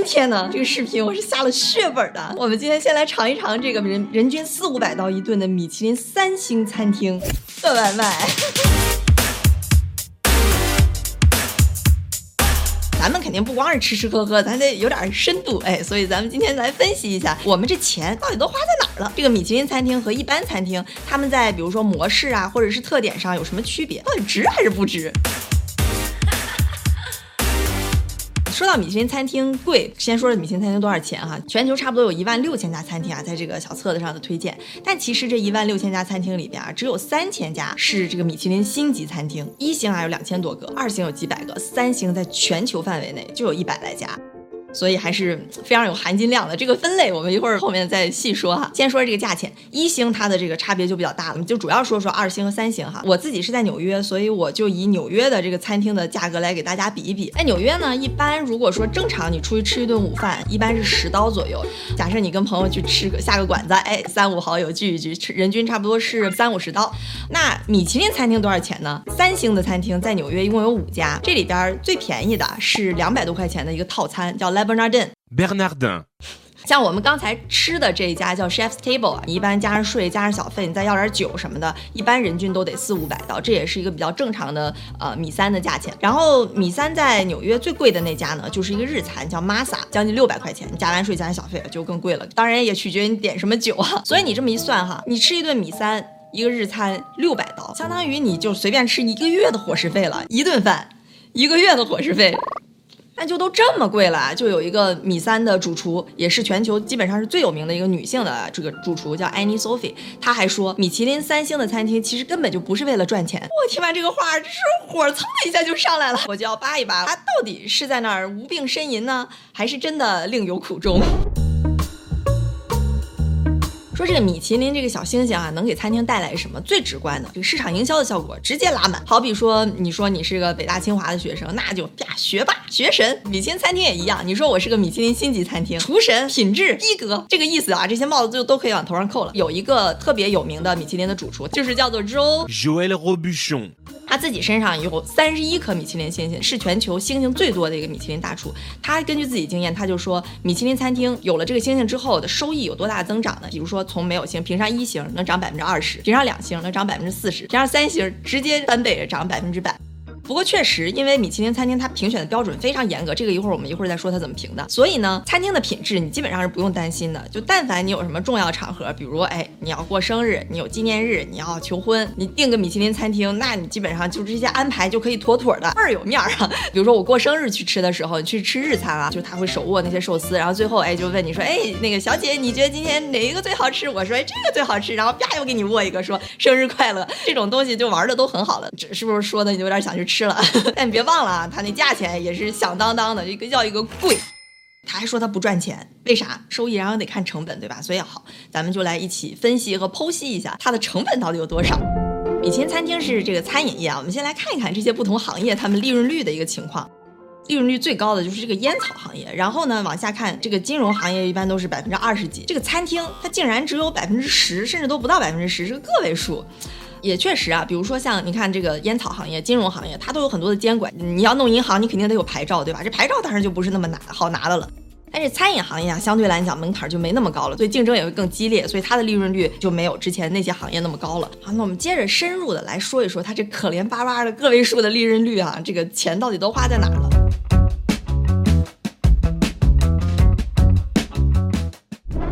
今天呢，这个视频我是下了血本的。我们今天先来尝一尝这个人人均四五百刀一顿的米其林三星餐厅的外卖。咱们肯定不光是吃吃喝喝，咱得有点深度哎。所以咱们今天来分析一下，我们这钱到底都花在哪儿了？这个米其林餐厅和一般餐厅，他们在比如说模式啊，或者是特点上有什么区别？到底值还是不值？说到米其林餐厅贵，先说说米其林餐厅多少钱哈？全球差不多有一万六千家餐厅啊，在这个小册子上的推荐。但其实这一万六千家餐厅里边啊，只有三千家是这个米其林星级餐厅，一星啊有两千多个，二星有几百个，三星在全球范围内就有一百来家。所以还是非常有含金量的。这个分类我们一会儿后面再细说哈。先说这个价钱，一星它的这个差别就比较大了，就主要说说二星和三星哈。我自己是在纽约，所以我就以纽约的这个餐厅的价格来给大家比一比。在纽约呢，一般如果说正常你出去吃一顿午饭，一般是十刀左右。假设你跟朋友去吃个下个馆子，哎，三五好友聚一聚，人均差不多是三五十刀。那米其林餐厅多少钱呢？三星的餐厅在纽约一共有五家，这里边最便宜的是两百多块钱的一个套餐，叫。Bernardin。Bernardin，像我们刚才吃的这一家叫 Chef's Table 啊，你一般加上税加上小费，你再要点酒什么的，一般人均都得四五百刀，这也是一个比较正常的呃米三的价钱。然后米三在纽约最贵的那家呢，就是一个日餐叫 Masa，将近六百块钱，加完税加上小费就更贵了。当然也取决于你点什么酒啊。所以你这么一算哈，你吃一顿米三，一个日餐六百刀，相当于你就随便吃一个月的伙食费了，一顿饭，一个月的伙食费。那就都这么贵了，就有一个米三的主厨，也是全球基本上是最有名的一个女性的这个主厨，叫 Annie Sophie。她还说，米其林三星的餐厅其实根本就不是为了赚钱。我听完这个话，这火蹭的一下就上来了，我就要扒一扒，她到底是在那儿无病呻吟呢，还是真的另有苦衷？说这个米其林这个小星星啊，能给餐厅带来什么？最直观的，这个市场营销的效果直接拉满。好比说，你说你是个北大清华的学生，那就呀学霸学神。米其林餐厅也一样，你说我是个米其林星级餐厅，厨神品质逼格，这个意思啊，这些帽子就都可以往头上扣了。有一个特别有名的米其林的主厨，就是叫做 Jo Joelle Robuchon。他自己身上有三十一颗米其林星星，是全球星星最多的一个米其林大厨。他根据自己经验，他就说，米其林餐厅有了这个星星之后的收益有多大增长呢？比如说，从没有星评上一星能涨百分之二十，评上两星能涨百分之四十，评上三星直接翻倍涨百分之百。不过确实，因为米其林餐厅它评选的标准非常严格，这个一会儿我们一会儿再说它怎么评的。所以呢，餐厅的品质你基本上是不用担心的。就但凡你有什么重要场合，比如哎你要过生日，你有纪念日，你要求婚，你订个米其林餐厅，那你基本上就这些安排就可以妥妥的，倍儿有面儿啊。比如说我过生日去吃的时候，去吃日餐啊，就他会手握那些寿司，然后最后哎就问你说哎那个小姐你觉得今天哪一个最好吃？我说哎这个最好吃，然后啪又给你握一个说生日快乐。这种东西就玩的都很好了，这是不是说的你有点想去吃？吃了，但你别忘了啊，他那价钱也是响当当的，一个叫一个贵。他还说他不赚钱，为啥？收益然后得看成本，对吧？所以好，咱们就来一起分析和剖析一下它的成本到底有多少。米其林餐厅是这个餐饮业啊，我们先来看一看这些不同行业他们利润率的一个情况。利润率最高的就是这个烟草行业，然后呢往下看，这个金融行业一般都是百分之二十几，这个餐厅它竟然只有百分之十，甚至都不到百分之十，是个个位数。也确实啊，比如说像你看这个烟草行业、金融行业，它都有很多的监管。你要弄银行，你肯定得有牌照，对吧？这牌照当然就不是那么拿好拿的了。但是餐饮行业啊，相对来讲门槛就没那么高了，所以竞争也会更激烈，所以它的利润率就没有之前那些行业那么高了。好，那我们接着深入的来说一说它这可怜巴巴的个位数的利润率啊，这个钱到底都花在哪儿了？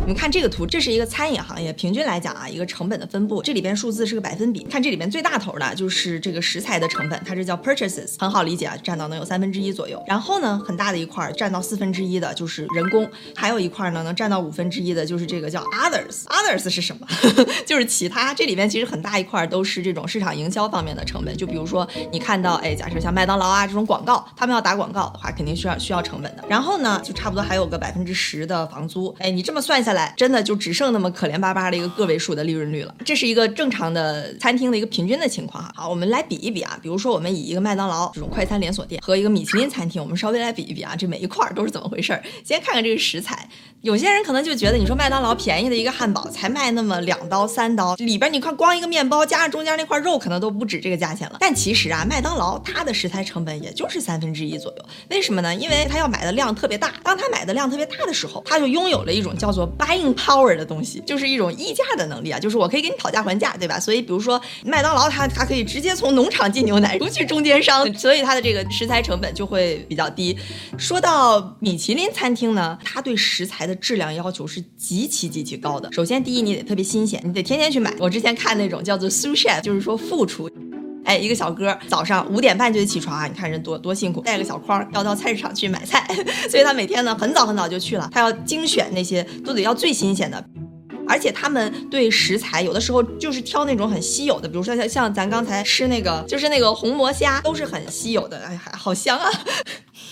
们看这个图，这是一个餐饮行业，平均来讲啊，一个成本的分布，这里边数字是个百分比。看这里边最大头的就是这个食材的成本，它这叫 purchases，很好理解啊，占到能有三分之一左右。然后呢，很大的一块占到四分之一的就是人工，还有一块呢能占到五分之一的就是这个叫 others。others 是什么？就是其他。这里边其实很大一块都是这种市场营销方面的成本，就比如说你看到，哎，假设像麦当劳啊这种广告，他们要打广告的话，肯定需要需要成本的。然后呢，就差不多还有个百分之十的房租。哎，你这么算下来。真的就只剩那么可怜巴巴的一个个位数的利润率了，这是一个正常的餐厅的一个平均的情况哈。好，我们来比一比啊，比如说我们以一个麦当劳这种快餐连锁店和一个米其林餐厅，我们稍微来比一比啊，这每一块儿都是怎么回事儿？先看看这个食材，有些人可能就觉得，你说麦当劳便宜的一个汉堡才卖那么两刀三刀，里边你看光一个面包加上中间那块肉，可能都不止这个价钱了。但其实啊，麦当劳它的食材成本也就是三分之一左右。为什么呢？因为它要买的量特别大。当它买的量特别大的时候，它就拥有了一种叫做 buying power 的东西，就是一种议价的能力啊，就是我可以给你讨价还价，对吧？所以比如说麦当劳，它它可以直接从农场进牛奶，不去中间商，所以它的这个食材成本就会比较低。说到米其林餐厅呢，它对食材的质量要求是极其极其高的。首先，第一，你得特别新鲜，你得天天去买。我之前看那种叫做 sous chef，就是说副厨。哎，一个小哥早上五点半就得起床啊！你看人多多辛苦，带个小筐要到菜市场去买菜，所以他每天呢很早很早就去了。他要精选那些都得要最新鲜的，而且他们对食材有的时候就是挑那种很稀有的，比如说像像咱刚才吃那个就是那个红魔虾，都是很稀有的。哎，好香啊！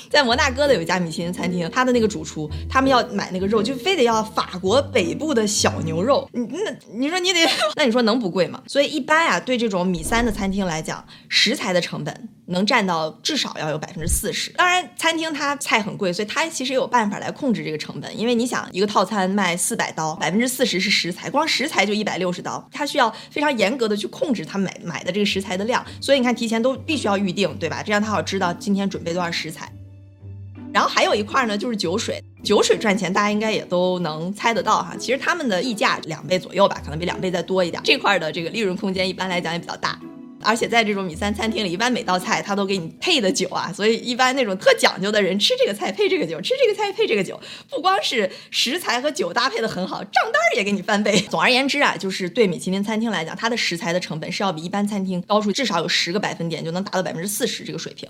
在摩纳哥的有一家米其林餐厅，他的那个主厨，他们要买那个肉，就非得要法国北部的小牛肉。你那你说你得，那你说能不贵吗？所以一般啊，对这种米三的餐厅来讲，食材的成本能占到至少要有百分之四十。当然，餐厅它菜很贵，所以它其实有办法来控制这个成本。因为你想，一个套餐卖四百刀，百分之四十是食材，光食材就一百六十刀，它需要非常严格的去控制它买买的这个食材的量。所以你看，提前都必须要预定，对吧？这样他好知道今天准备多少食材。然后还有一块呢，就是酒水。酒水赚钱，大家应该也都能猜得到哈。其实他们的溢价两倍左右吧，可能比两倍再多一点。这块的这个利润空间一般来讲也比较大。而且在这种米三餐厅里，一般每道菜他都给你配的酒啊，所以一般那种特讲究的人吃这个菜配这个酒，吃这个菜配这个酒，不光是食材和酒搭配的很好，账单儿也给你翻倍。总而言之啊，就是对米其林餐厅来讲，它的食材的成本是要比一般餐厅高出至少有十个百分点，就能达到百分之四十这个水平。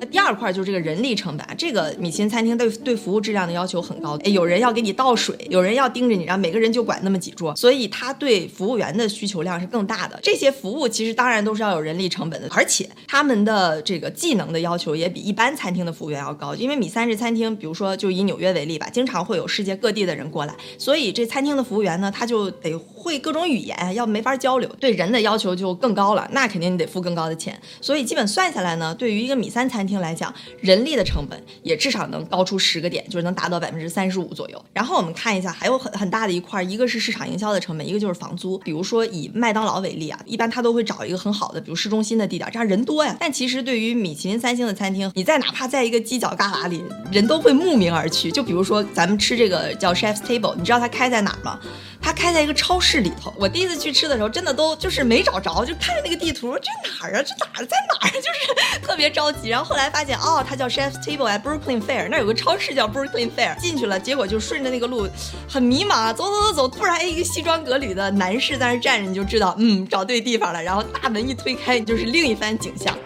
那第二块就是这个人力成本啊，这个米其林餐厅对对服务质量的要求很高，哎，有人要给你倒水，有人要盯着你，然后每个人就管那么几桌，所以他对服务员的需求量是更大的。这些服务其实当然都是要有人力成本的，而且他们的这个技能的要求也比一般餐厅的服务员要高，因为米三是餐厅，比如说就以纽约为例吧，经常会有世界各地的人过来，所以这餐厅的服务员呢，他就得会各种语言，要没法交流，对人的要求就更高了，那肯定你得付更高的钱。所以基本算下来呢，对于一个米三餐厅厅来讲，人力的成本也至少能高出十个点，就是能达到百分之三十五左右。然后我们看一下，还有很很大的一块，一个是市场营销的成本，一个就是房租。比如说以麦当劳为例啊，一般他都会找一个很好的，比如市中心的地点，这样人多呀。但其实对于米其林三星的餐厅，你在哪怕在一个犄角旮旯里，人都会慕名而去。就比如说咱们吃这个叫 Chef's Table，你知道它开在哪儿吗？它开在一个超市里头。我第一次去吃的时候，真的都就是没找着，就看着那个地图，这哪儿啊？这哪儿在哪儿？就是特别着急。然后后来发现，哦，它叫 Chef's Table at Brooklyn Fair，那有个超市叫 Brooklyn Fair。进去了，结果就顺着那个路，很迷茫，走走走走，突然一个西装革履的男士在那站着，你就知道，嗯，找对地方了。然后大门一推开，就是另一番景象。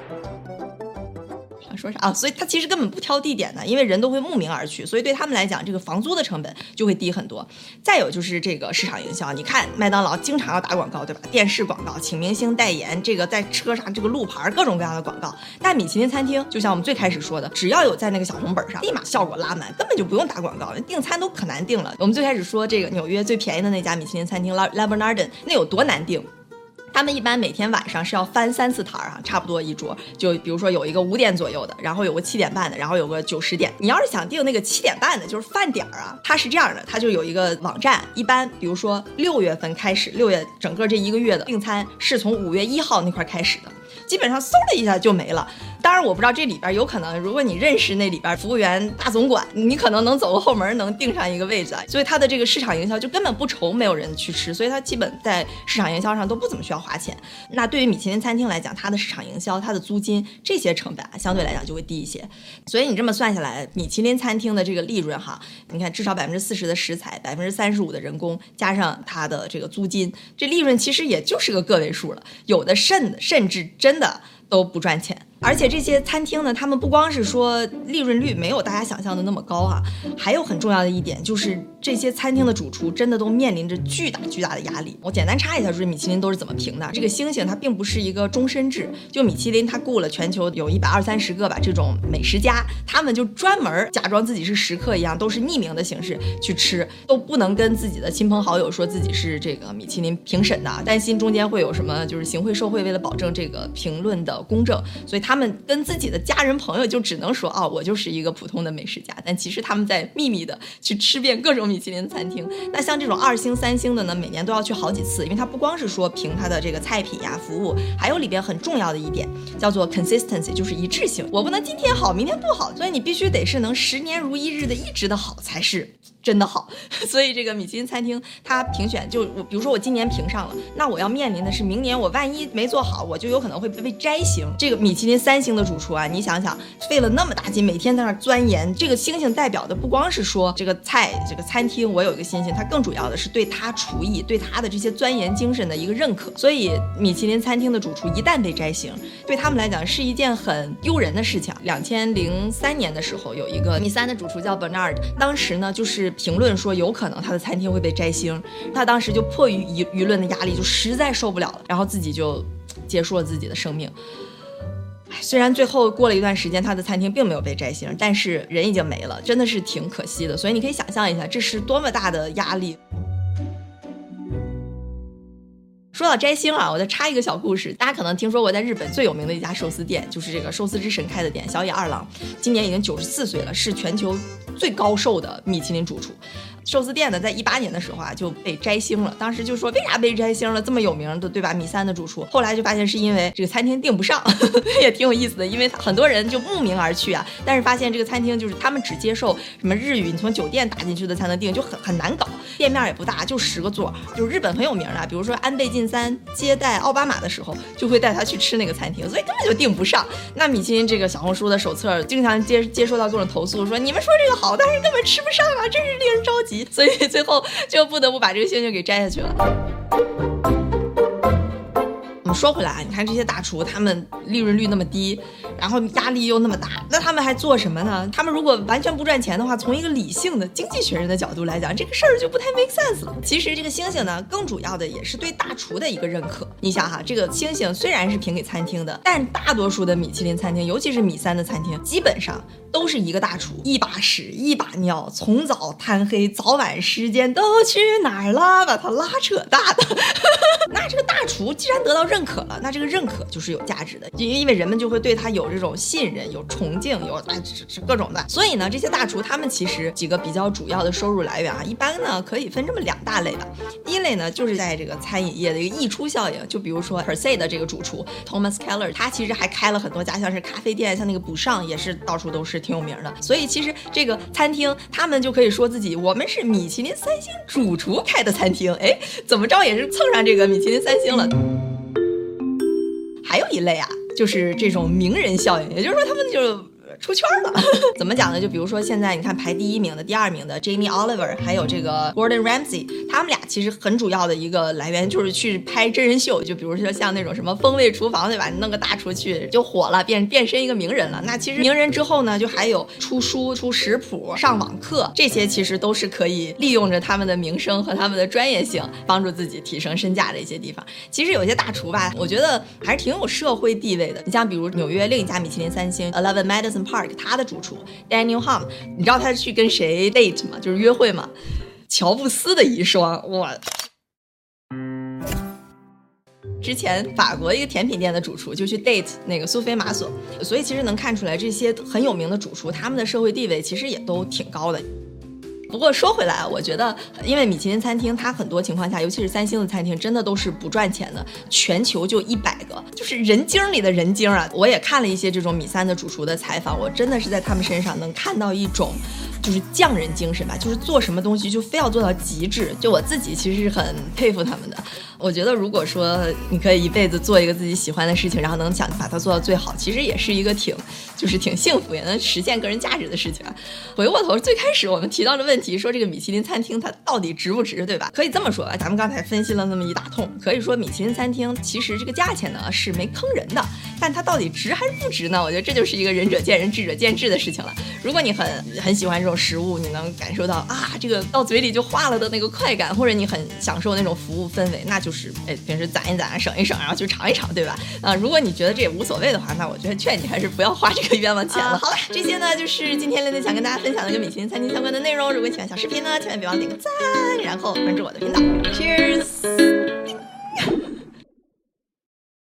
说啥啊？所以他其实根本不挑地点的，因为人都会慕名而去，所以对他们来讲，这个房租的成本就会低很多。再有就是这个市场营销，你看麦当劳经常要打广告，对吧？电视广告，请明星代言，这个在车上这个路牌，各种各样的广告。但米其林餐厅，就像我们最开始说的，只要有在那个小红本上，立马效果拉满，根本就不用打广告，订餐都可难订了。我们最开始说这个纽约最便宜的那家米其林餐厅 La La Bernardin，那有多难订？他们一般每天晚上是要翻三次台儿啊，差不多一桌。就比如说有一个五点左右的，然后有个七点半的，然后有个九十点。你要是想订那个七点半的，就是饭点儿啊，它是这样的，它就有一个网站。一般比如说六月份开始，六月整个这一个月的订餐是从五月一号那块开始的，基本上嗖的一下就没了。当我不知道这里边有可能，如果你认识那里边服务员大总管，你可能能走个后门能定上一个位置。所以它的这个市场营销就根本不愁没有人去吃，所以它基本在市场营销上都不怎么需要花钱。那对于米其林餐厅来讲，它的市场营销、它的租金这些成本啊，相对来讲就会低一些。所以你这么算下来，米其林餐厅的这个利润哈，你看至少百分之四十的食材，百分之三十五的人工，加上它的这个租金，这利润其实也就是个个位数了。有的甚甚至真的都不赚钱。而且这些餐厅呢，他们不光是说利润率没有大家想象的那么高哈，还有很重要的一点就是这些餐厅的主厨真的都面临着巨大巨大的压力。我简单插一下，说米其林都是怎么评的？这个星星它并不是一个终身制，就米其林它雇了全球有一百二三十个吧这种美食家，他们就专门假装自己是食客一样，都是匿名的形式去吃，都不能跟自己的亲朋好友说自己是这个米其林评审的，担心中间会有什么就是行贿受贿，为了保证这个评论的公正，所以。他们跟跟自己的家人朋友就只能说哦，我就是一个普通的美食家，但其实他们在秘密的去吃遍各种米其林餐厅。那像这种二星、三星的呢，每年都要去好几次，因为它不光是说凭它的这个菜品呀、服务，还有里边很重要的一点叫做 consistency，就是一致性。我不能今天好，明天不好，所以你必须得是能十年如一日的一直的好才是。真的好，所以这个米其林餐厅它评选就我，比如说我今年评上了，那我要面临的是明年我万一没做好，我就有可能会被摘星。这个米其林三星的主厨啊，你想想，费了那么大劲，每天在那钻研，这个星星代表的不光是说这个菜这个餐厅我有一个星星，它更主要的是对他厨艺对他的这些钻研精神的一个认可。所以米其林餐厅的主厨一旦被摘星，对他们来讲是一件很丢人的事情。两千零三年的时候，有一个米三的主厨叫 Bernard，当时呢就是。评论说有可能他的餐厅会被摘星，他当时就迫于舆舆论的压力，就实在受不了了，然后自己就结束了自己的生命。虽然最后过了一段时间，他的餐厅并没有被摘星，但是人已经没了，真的是挺可惜的。所以你可以想象一下，这是多么大的压力。说到摘星啊，我再插一个小故事。大家可能听说过，在日本最有名的一家寿司店，就是这个寿司之神开的店，小野二郎，今年已经九十四岁了，是全球最高寿的米其林主厨。寿司店呢，在一八年的时候啊就被摘星了。当时就说为啥被摘星了？这么有名的对吧？米三的主厨，后来就发现是因为这个餐厅订不上，也挺有意思的。因为很多人就慕名而去啊，但是发现这个餐厅就是他们只接受什么日语，你从酒店打进去的才能订，就很很难搞。店面也不大，就十个座，就日本很有名的，比如说安倍晋三接待奥巴马的时候，就会带他去吃那个餐厅，所以根本就订不上。那米其林这个小红书的手册经常接接收到各种投诉，说你们说这个好，但是根本吃不上啊，真是令人着急。所以最后就不得不把这个星星给摘下去了。说回来啊，你看这些大厨，他们利润率那么低，然后压力又那么大，那他们还做什么呢？他们如果完全不赚钱的话，从一个理性的经济学人的角度来讲，这个事儿就不太 make sense 了。其实这个星星呢，更主要的也是对大厨的一个认可。你想哈，这个星星虽然是评给餐厅的，但大多数的米其林餐厅，尤其是米三的餐厅，基本上都是一个大厨，一把屎一把尿，从早贪黑，早晚时间都去哪儿了？把他拉扯大的。那这个大厨既然得到认，认可了，那这个认可就是有价值的，因因为人们就会对他有这种信任、有崇敬、有哎是是各种的。所以呢，这些大厨他们其实几个比较主要的收入来源啊，一般呢可以分这么两大类吧。第一类呢，就是在这个餐饮业的一个溢出效应，就比如说 Per Se 的这个主厨 Thomas Keller，他其实还开了很多家，像是咖啡店，像那个补上也是到处都是挺有名的。所以其实这个餐厅他们就可以说自己我们是米其林三星主厨开的餐厅，哎，怎么着也是蹭上这个米其林三星了。还有一类啊，就是这种名人效应，也就是说，他们就。出圈了，怎么讲呢？就比如说现在你看排第一名的、第二名的 Jamie Oliver，还有这个 Gordon Ramsay，他们俩其实很主要的一个来源就是去拍真人秀，就比如说像那种什么风味厨房，对吧？你弄个大厨去就火了，变变身一个名人了。那其实名人之后呢，就还有出书、出食谱、上网课，这些其实都是可以利用着他们的名声和他们的专业性，帮助自己提升身价的一些地方。其实有些大厨吧，我觉得还是挺有社会地位的。你像比如纽约另一家米其林三星 Eleven Madison Park。Park 他的主厨 Daniel Hum，你知道他去跟谁 date 吗？就是约会吗？乔布斯的遗孀，哇！之前法国一个甜品店的主厨就去 date 那个苏菲玛索，所以其实能看出来这些很有名的主厨，他们的社会地位其实也都挺高的。不过说回来，我觉得，因为米其林餐厅它很多情况下，尤其是三星的餐厅，真的都是不赚钱的。全球就一百个，就是人精里的人精啊！我也看了一些这种米三的主厨的采访，我真的是在他们身上能看到一种。就是匠人精神吧，就是做什么东西就非要做到极致。就我自己其实是很佩服他们的。我觉得如果说你可以一辈子做一个自己喜欢的事情，然后能想把它做到最好，其实也是一个挺就是挺幸福，也能实现个人价值的事情啊。回过头，最开始我们提到的问题，说这个米其林餐厅它到底值不值，对吧？可以这么说吧，咱们刚才分析了那么一大通，可以说米其林餐厅其实这个价钱呢是没坑人的，但它到底值还是不值呢？我觉得这就是一个仁者见仁，智者见智的事情了。如果你很很喜欢这种。食物你能感受到啊，这个到嘴里就化了的那个快感，或者你很享受那种服务氛围，那就是哎，平时攒一攒，省一省，然后去尝一尝，对吧？啊，如果你觉得这也无所谓的话，那我觉得劝你还是不要花这个冤枉钱了。好了，这些呢就是今天雷雷想跟大家分享的跟米其林餐厅相关的内容。如果你喜欢小视频呢，千万别忘点个赞，然后关注我的频道。Cheers。